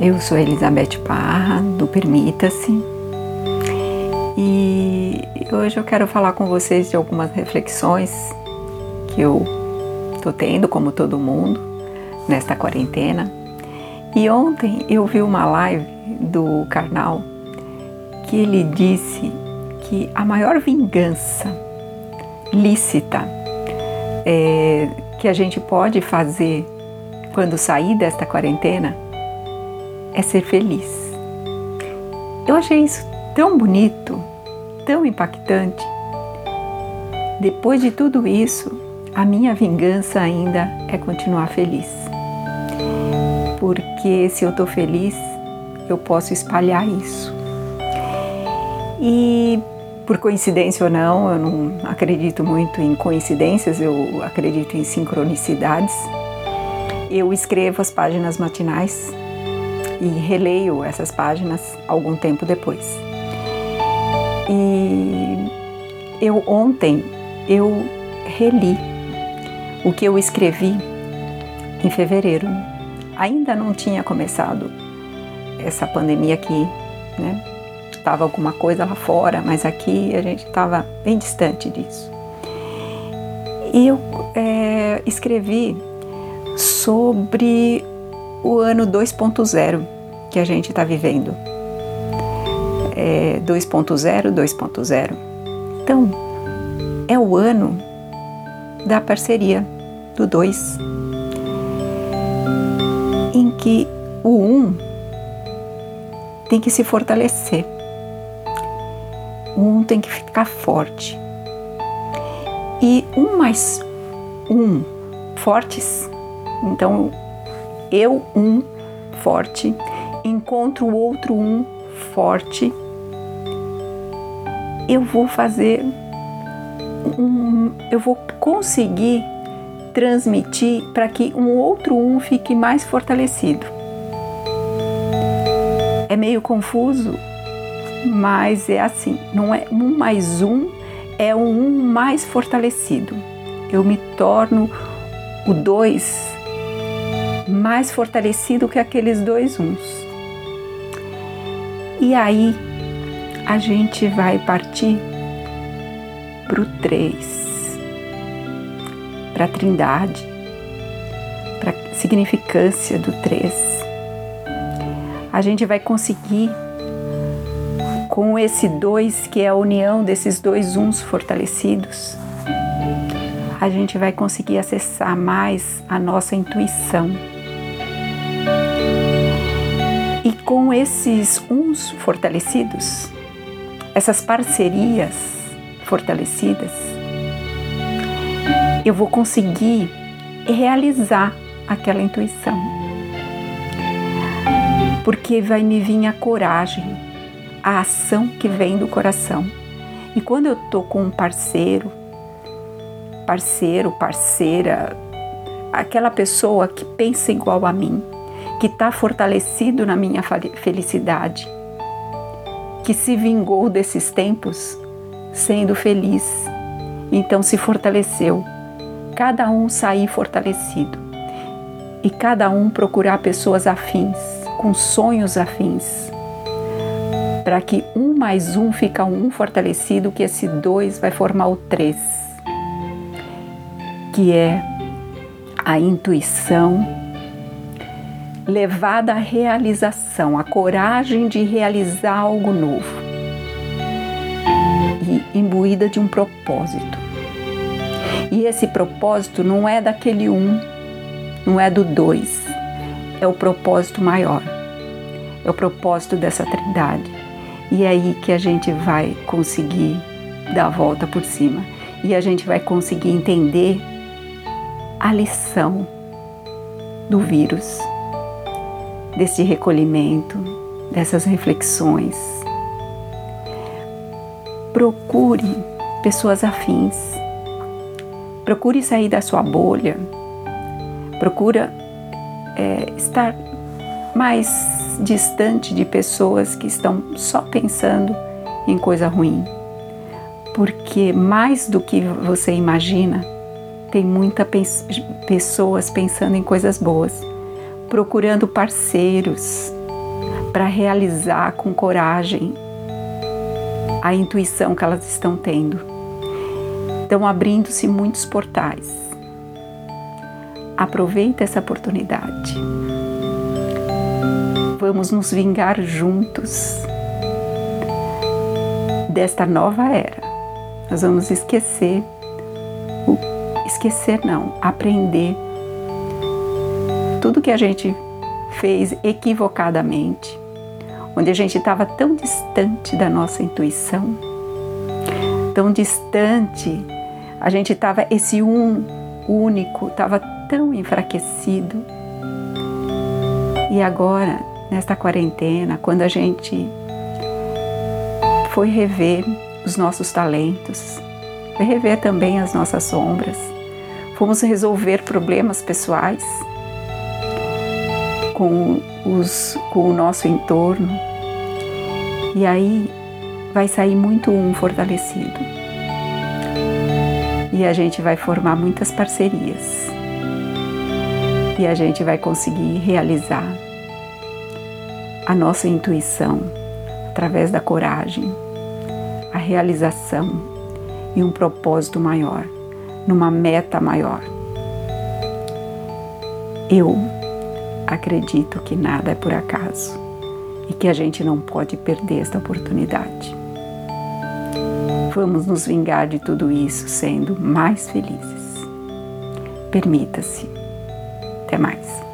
Eu sou Elizabeth Parra, do Permita-se, e hoje eu quero falar com vocês de algumas reflexões que eu tô tendo, como todo mundo, nesta quarentena. E ontem eu vi uma live do Karnal que ele disse que a maior vingança lícita é, que a gente pode fazer quando sair desta quarentena é ser feliz. Eu achei isso tão bonito, tão impactante. Depois de tudo isso, a minha vingança ainda é continuar feliz. Porque se eu estou feliz, eu posso espalhar isso. E por coincidência ou não, eu não acredito muito em coincidências, eu acredito em sincronicidades. Eu escrevo as páginas matinais e releio essas páginas algum tempo depois. E eu ontem eu reli o que eu escrevi em fevereiro. Ainda não tinha começado essa pandemia aqui, né? Estava alguma coisa lá fora, mas aqui a gente estava bem distante disso. E eu é, escrevi sobre o ano 2.0 que a gente está vivendo. É 2.0, 2.0. Então, é o ano da parceria do 2, em que o 1 um tem que se fortalecer, o 1 um tem que ficar forte. E um mais um fortes, então eu um forte, encontro o outro um forte, eu vou fazer um, eu vou conseguir transmitir para que um outro um fique mais fortalecido. É meio confuso, mas é assim, não é um mais um, é um um mais fortalecido. Eu me torno o dois mais fortalecido que aqueles dois uns. E aí a gente vai partir para o três, para a trindade, para a significância do três. A gente vai conseguir, com esse dois, que é a união desses dois uns fortalecidos, a gente vai conseguir acessar mais a nossa intuição. E com esses uns fortalecidos, essas parcerias fortalecidas, eu vou conseguir realizar aquela intuição. Porque vai me vir a coragem, a ação que vem do coração. E quando eu tô com um parceiro, parceiro, parceira, aquela pessoa que pensa igual a mim, que está fortalecido na minha felicidade, que se vingou desses tempos sendo feliz, então se fortaleceu. Cada um sair fortalecido e cada um procurar pessoas afins, com sonhos afins, para que um mais um fica um fortalecido, que esse dois vai formar o três que é a intuição levada à realização, a coragem de realizar algo novo e imbuída de um propósito. E esse propósito não é daquele um, não é do dois, é o propósito maior, é o propósito dessa trindade. E é aí que a gente vai conseguir dar a volta por cima e a gente vai conseguir entender a lição do vírus, desse recolhimento, dessas reflexões. Procure pessoas afins, procure sair da sua bolha, procura é, estar mais distante de pessoas que estão só pensando em coisa ruim, porque mais do que você imagina, tem muitas pessoas pensando em coisas boas, procurando parceiros para realizar com coragem a intuição que elas estão tendo. Estão abrindo-se muitos portais. Aproveita essa oportunidade. Vamos nos vingar juntos desta nova era. Nós vamos esquecer, esquecer não, aprender tudo que a gente fez equivocadamente, onde a gente estava tão distante da nossa intuição, tão distante, a gente estava esse um único, estava tão enfraquecido. E agora, nesta quarentena, quando a gente foi rever os nossos talentos, foi rever também as nossas sombras, fomos resolver problemas pessoais com, os, com o nosso entorno. E aí vai sair muito um fortalecido. E a gente vai formar muitas parcerias. E a gente vai conseguir realizar a nossa intuição através da coragem, a realização e um propósito maior, numa meta maior. Eu acredito que nada é por acaso e que a gente não pode perder esta oportunidade. Vamos nos vingar de tudo isso sendo mais felizes. Permita-se. Até mais.